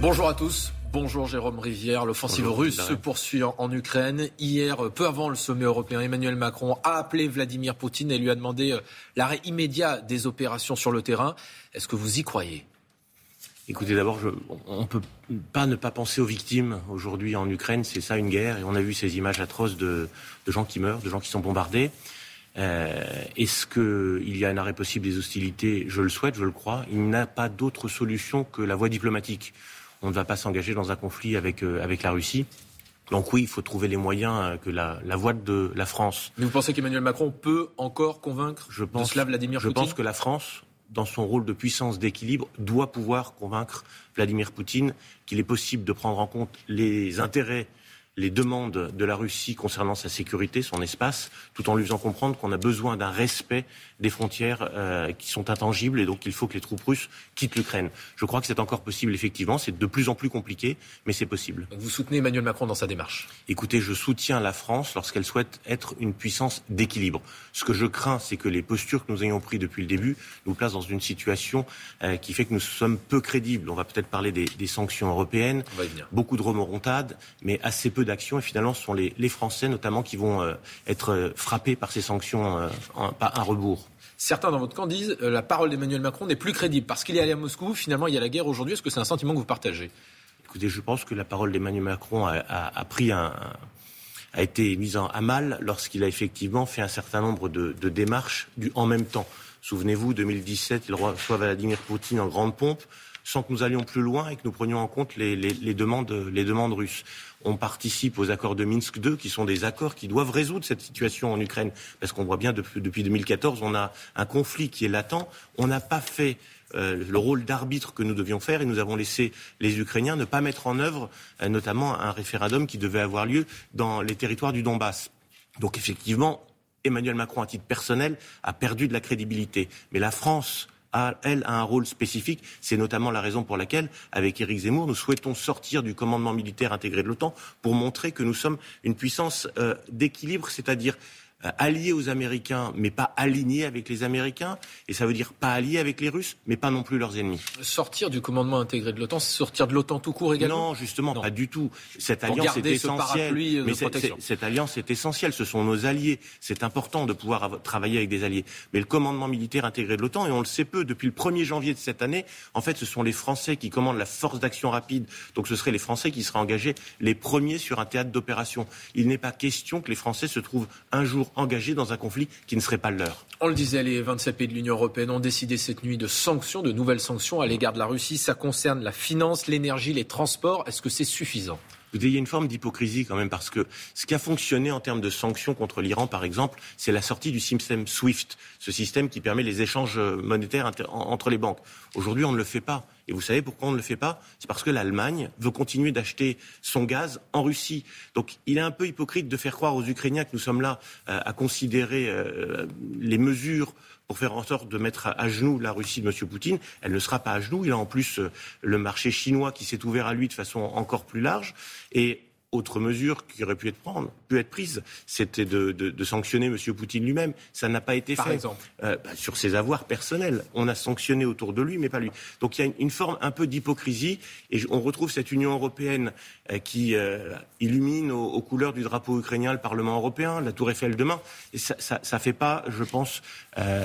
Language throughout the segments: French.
Bonjour à tous. Bonjour Jérôme Rivière. L'offensive russe se poursuit en, Ukraine. Hier, peu avant le sommet européen, Emmanuel Macron a appelé Vladimir Poutine et lui a demandé euh, l'arrêt immédiat des opérations sur le terrain. Est-ce que vous y croyez? Écoutez, d'abord, on ne peut pas ne pas penser aux victimes aujourd'hui en Ukraine. C'est ça une guerre. Et on a vu ces images atroces de, gens qui meurent, de gens qui sont bombardés. Euh, est-ce qu'il y a un arrêt possible des hostilités? Je le souhaite, je le crois. Il n'y a pas d'autre solution que la voie diplomatique on ne va pas s'engager dans un conflit avec, euh, avec la Russie. Donc oui, il faut trouver les moyens euh, que la, la voie de la France. Mais vous pensez qu'Emmanuel Macron peut encore convaincre je pense, de Vladimir Poutine Je pense que la France, dans son rôle de puissance d'équilibre, doit pouvoir convaincre Vladimir Poutine qu'il est possible de prendre en compte les intérêts les demandes de la Russie concernant sa sécurité, son espace, tout en lui faisant comprendre qu'on a besoin d'un respect des frontières euh, qui sont intangibles et donc il faut que les troupes russes quittent l'Ukraine. Je crois que c'est encore possible, effectivement. C'est de plus en plus compliqué, mais c'est possible. Vous soutenez Emmanuel Macron dans sa démarche? Écoutez, je soutiens la France lorsqu'elle souhaite être une puissance d'équilibre. Ce que je crains, c'est que les postures que nous ayons prises depuis le début nous placent dans une situation euh, qui fait que nous sommes peu crédibles. On va peut-être parler des, des, sanctions européennes, beaucoup de remontades, mais assez peu d'actions. Et finalement, ce sont les, les Français, notamment, qui vont euh, être frappés par ces sanctions en, pas un rebours. Certains dans votre camp disent que euh, la parole d'Emmanuel Macron n'est plus crédible parce qu'il est allé à Moscou. Finalement, il y a la guerre aujourd'hui. Est-ce que c'est un sentiment que vous partagez? Écoutez, je pense que la parole d'Emmanuel Macron a, pris un, a été mise en, à mal lorsqu'il a effectivement fait un certain nombre de, démarches du, en même temps. Souvenez-vous, 2017, il reçoit Vladimir Poutine en grande pompe sans que nous allions plus loin et que nous prenions en compte les, demandes, russes on participe aux accords de Minsk II, qui sont des accords qui doivent résoudre cette situation en Ukraine. Parce qu'on voit bien depuis, depuis 2014, on a un conflit qui est latent. On n'a pas fait euh, le rôle d'arbitre que nous devions faire et nous avons laissé les Ukrainiens ne pas mettre en œuvre euh, notamment un référendum qui devait avoir lieu dans les territoires du Donbass. Donc effectivement, Emmanuel Macron, à titre personnel, a perdu de la crédibilité. Mais la France elle, a un rôle spécifique. C'est notamment la raison pour laquelle, avec Éric Zemmour, nous souhaitons sortir du commandement militaire intégré de l'OTAN pour montrer que nous sommes une puissance euh, d'équilibre, c'est-à-dire euh, alliés aux Américains, mais pas alignés avec les Américains. Et ça veut dire pas alliés avec les Russes, mais pas non plus leurs ennemis. Sortir du commandement intégré de l'OTAN, c'est sortir de l'OTAN tout court également? Non, justement, pas du tout. Cette alliance est essentielle. Mais cette alliance est essentielle. Ce sont nos alliés. C'est important de pouvoir travailler avec des alliés. Mais le commandement militaire intégré de l'OTAN, et on le sait peu, depuis le 1er janvier de cette année, en fait, ce sont les Français qui commandent la force d'action rapide. Donc ce seraient les Français qui seraient engagés les premiers sur un théâtre d'opération. Il n'est pas question que les Français se trouvent un jour engagés dans un conflit qui ne serait pas le leur. On le disait, les 27 pays de l'Union européenne ont décidé cette nuit de sanctions, de nouvelles sanctions à l'égard de la Russie. Ça concerne la finance, l'énergie, les transports. Est-ce que c'est suffisant? Il y a une forme d'hypocrisie quand même parce que ce qui a fonctionné en termes de sanctions contre l'Iran, par exemple, c'est la sortie du système SWIFT, ce système qui permet les échanges monétaires entre les banques. Aujourd'hui, on ne le fait pas. Vous savez pourquoi on ne le fait pas? C'est parce que l'Allemagne veut continuer d'acheter son gaz en Russie. Donc il est un peu hypocrite de faire croire aux Ukrainiens que nous sommes là euh, à considérer euh, les mesures pour faire en sorte de mettre à, genoux la Russie de M. Poutine. Elle ne sera pas à genoux. Il a en plus euh, le marché chinois qui s'est ouvert à lui de façon encore plus large. Et autre mesure qui aurait pu être, prendre, pu être prise, c'était de, de, de, sanctionner M. Poutine lui-même. Ça n'a pas été Par fait. Exemple. Euh, bah, sur ses avoirs personnels. On a sanctionné autour de lui, mais pas lui. Donc il y a une, une forme un peu d'hypocrisie, et on retrouve cette Union européenne euh, qui euh, illumine aux, aux, couleurs du drapeau ukrainien le Parlement européen, la Tour Eiffel demain. Et ça ne fait pas, je pense,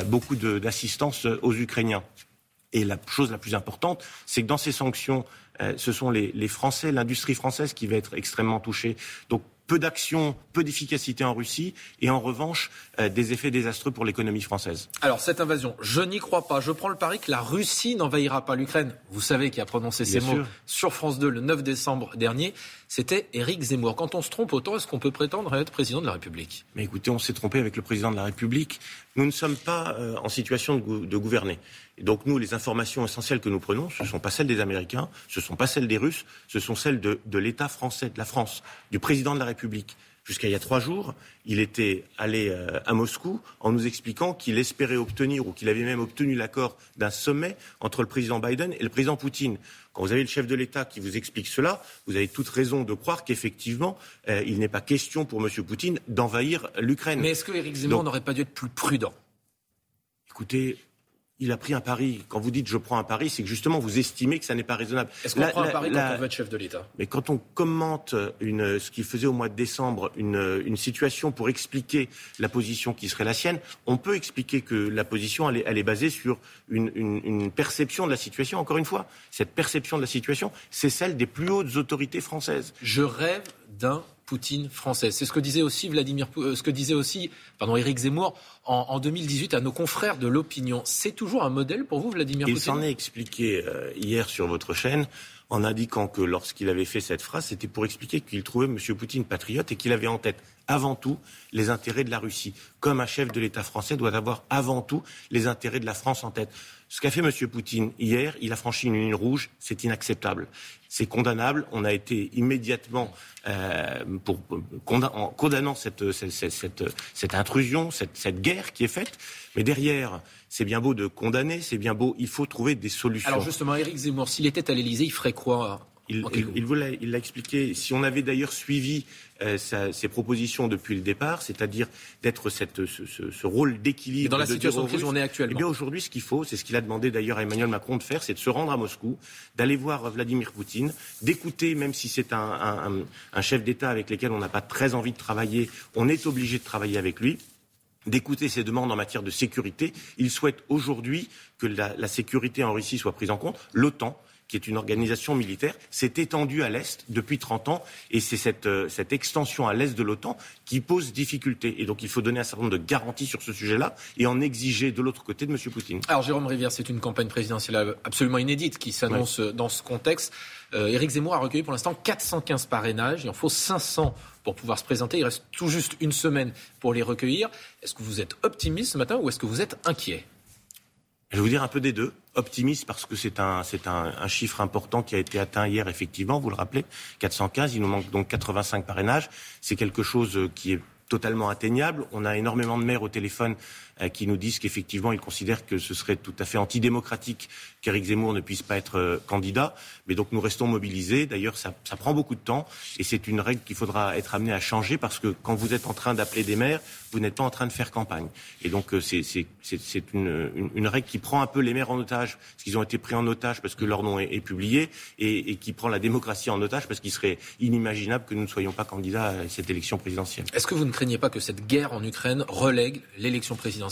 beaucoup d'assistance aux Ukrainiens. Et la chose la plus importante, c'est que dans ces sanctions ce sont les, les Français, l'industrie française qui va être extrêmement touchée. Donc peu d'action, peu d'efficacité en Russie et en revanche euh, des effets désastreux pour l'économie française. Alors cette invasion, je n'y crois pas. Je prends le pari que la Russie n'envahira pas l'Ukraine. Vous savez qui a prononcé ces mots sur France 2 le 9 décembre dernier. C'était Éric Zemmour. Quand on se trompe autant, est-ce qu'on peut prétendre être président de la République? Mais écoutez, on s'est trompé avec le président de la République. Nous ne sommes pas euh, en situation de, gouverner. Et donc nous, les informations essentielles que nous prenons, ce ne sont pas celles des Américains, ce ne sont pas celles des Russes, ce sont celles de l'État français, de la France, du président de la République. Jusqu'à il y a trois jours, il était allé euh, à Moscou en nous expliquant qu'il espérait obtenir, ou qu'il avait même obtenu l'accord d'un sommet entre le président Biden et le président Poutine. Quand vous avez le chef de l'État qui vous explique cela, vous avez toute raison de croire qu'effectivement, euh, il n'est pas question pour M. Poutine d'envahir l'Ukraine. Mais est-ce que Éric Zemmour n'aurait pas dû être plus prudent? Écoutez, il a pris un pari. Quand vous dites je prends un pari, c'est que justement vous estimez que ça n'est pas raisonnable. Est-ce qu'on prend un pari quand on veut être chef de l'État? Mais quand on commente une, ce qu'il faisait au mois de décembre, une, une, situation pour expliquer la position qui serait la sienne, on peut expliquer que la position elle est, elle est basée sur une, une, une, perception de la situation. Encore une fois, cette perception de la situation, c'est celle des plus hautes autorités françaises. Je rêve d'un Poutine française. C'est ce que disait aussi Vladimir, euh, ce que disait aussi, pardon, Éric Zemmour en, 2018 à nos confrères de l'opinion. C'est toujours un modèle pour vous, Vladimir Poutine Il s'en est expliqué euh, hier sur votre chaîne en indiquant que lorsqu'il avait fait cette phrase, c'était pour expliquer qu'il trouvait M. Poutine patriote et qu'il avait en tête avant tout les intérêts de la Russie, comme un chef de l'État français doit avoir avant tout les intérêts de la France en tête. Ce qu'a fait M. Poutine hier, il a franchi une ligne rouge, c'est inacceptable. C'est condamnable. On a été immédiatement, euh, condamnant cette intrusion, cette, guerre qui est faite. Mais derrière, c'est bien beau de condamner, c'est bien beau, il faut trouver des solutions. Alors justement, Éric Zemmour, s'il était à l'Élysée, il ferait quoi? Il, il, il l'a expliqué. Si on avait d'ailleurs suivi euh, ses propositions depuis le départ, c'est-à-dire d'être cette, ce, ce, ce, rôle d'équilibre. Dans la situation de crise où on est actuellement. Eh bien aujourd'hui, ce qu'il faut, c'est ce qu'il a demandé d'ailleurs à Emmanuel Macron de faire, c'est de se rendre à Moscou, d'aller voir Vladimir Poutine, d'écouter, même si c'est un, un, un chef d'État avec lequel on n'a pas très envie de travailler, on est obligé de travailler avec lui d'écouter ses demandes en matière de sécurité. Il souhaite aujourd'hui que la, la, sécurité en Russie soit prise en compte. L'OTAN qui est une organisation militaire, s'est étendue à l'Est depuis 30 ans et c'est cette, euh, cette, extension à l'Est de l'OTAN qui pose difficulté. Et donc il faut donner un certain nombre de garanties sur ce sujet-là et en exiger de l'autre côté de M. Poutine. Alors Jérôme Rivière, c'est une campagne présidentielle absolument inédite qui s'annonce dans ce contexte. Euh, Éric Zemmour a recueilli pour l'instant 415 parrainages. Il en faut 500 pour pouvoir se présenter. Il reste tout juste une semaine pour les recueillir. Est-ce que vous êtes optimiste ce matin ou est-ce que vous êtes inquiet? Je vais vous dire un peu des deux. Optimiste parce que c'est un, chiffre important qui a été atteint hier, effectivement, vous le rappelez, 415. Il nous manque donc 85 parrainages. C'est quelque chose qui est totalement atteignable. On a énormément de maires au téléphone euh, qui nous disent qu'effectivement, ils considèrent que ce serait tout à fait antidémocratique qu'Éric Zemmour ne puisse pas être euh, candidat. Mais donc nous restons mobilisés. D'ailleurs, ça, prend beaucoup de temps et c'est une règle qu'il faudra être amené à changer parce que quand vous êtes en train d'appeler des maires, vous n'êtes pas en train de faire campagne. Et donc euh, c'est une, règle qui prend un peu les maires en otage, parce qu'ils ont été pris en otage parce que leur nom est, est publié, et, et, qui prend la démocratie en otage parce qu'il serait inimaginable que nous ne soyons pas candidats à cette élection présidentielle. Est-ce que vous ne craignez pas que cette guerre en Ukraine relègue l'élection présidentielle?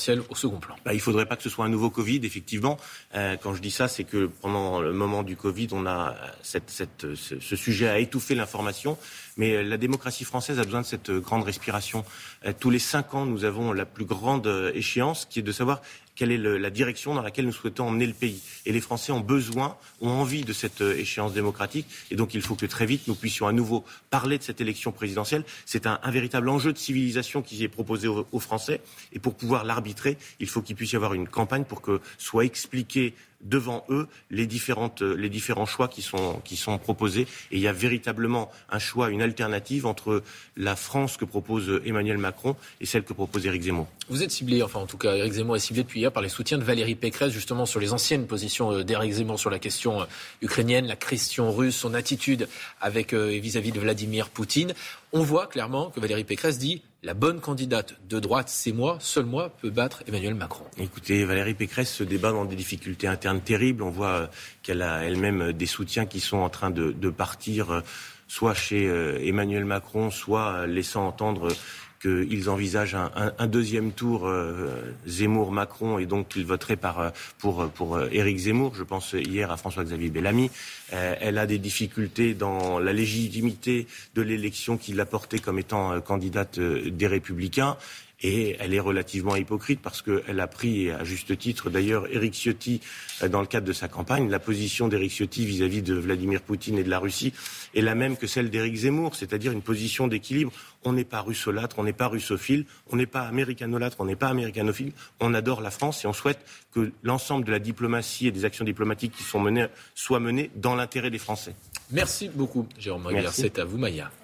Bah, Il faudrait pas que ce soit un nouveau Covid, effectivement. Euh, quand je dis ça, c'est que pendant le moment du Covid, on a cette, ce, sujet a étouffé l'information. Mais euh, la démocratie française a besoin de cette euh, grande respiration. Euh, tous les cinq ans, nous avons la plus grande échéance, qui est de savoir quelle est la direction dans laquelle nous souhaitons emmener le pays. Et les Français ont besoin, ont envie de cette euh, échéance démocratique. Et donc il faut que très vite nous puissions à nouveau parler de cette élection présidentielle. C'est un, un, véritable enjeu de civilisation qui est proposé aux, aux Français. Et pour pouvoir l'arbitrer, il faut qu'il puisse y avoir une campagne pour que soit expliqué devant eux les, différentes, euh, les différents choix qui sont, qui sont proposés. Et il y a véritablement un choix, une alternative entre la France que propose Emmanuel Macron et celle que propose Éric Zemmour. Vous êtes ciblé, enfin en tout cas Éric Zemmour est ciblé depuis par les soutiens de Valérie Pécresse, justement sur les anciennes positions euh, d'Éric Zemmour sur la question euh, ukrainienne, la question russe, son attitude avec vis-à-vis de Vladimir Poutine. On voit clairement que Valérie Pécresse dit la bonne candidate de droite, c'est moi, seul moi peut battre Emmanuel Macron. Écoutez, Valérie Pécresse se débat dans des difficultés internes terribles. On voit qu'elle a elle-même des soutiens qui sont en train de, partir soit chez Emmanuel Macron, soit laissant entendre qu'ils envisagent un, deuxième tour euh, Zemmour-Macron et donc qu'ils voteraient euh, pour, pour euh, Éric Zemmour. Je pense hier à François-Xavier Bellamy. Elle a des difficultés dans la légitimité de l'élection qu'il a portée comme étant candidate des Républicains. Et elle est relativement hypocrite parce qu'elle a pris, à juste titre d'ailleurs, Éric Ciotti, dans le cadre de sa campagne, la position d'Éric Ciotti vis-à-vis de Vladimir Poutine et de la Russie est la même que celle d'Éric Zemmour, c'est-à-dire une position d'équilibre. On n'est pas russolâtre, on n'est pas russophile, on n'est pas américanolâtre, on n'est pas américanophile. On adore la France et on souhaite que l'ensemble de la diplomatie et des actions diplomatiques qui sont menées soient menées dans l'intérêt des Français. Merci beaucoup, Jérôme Rivière. C'est à vous, Maya.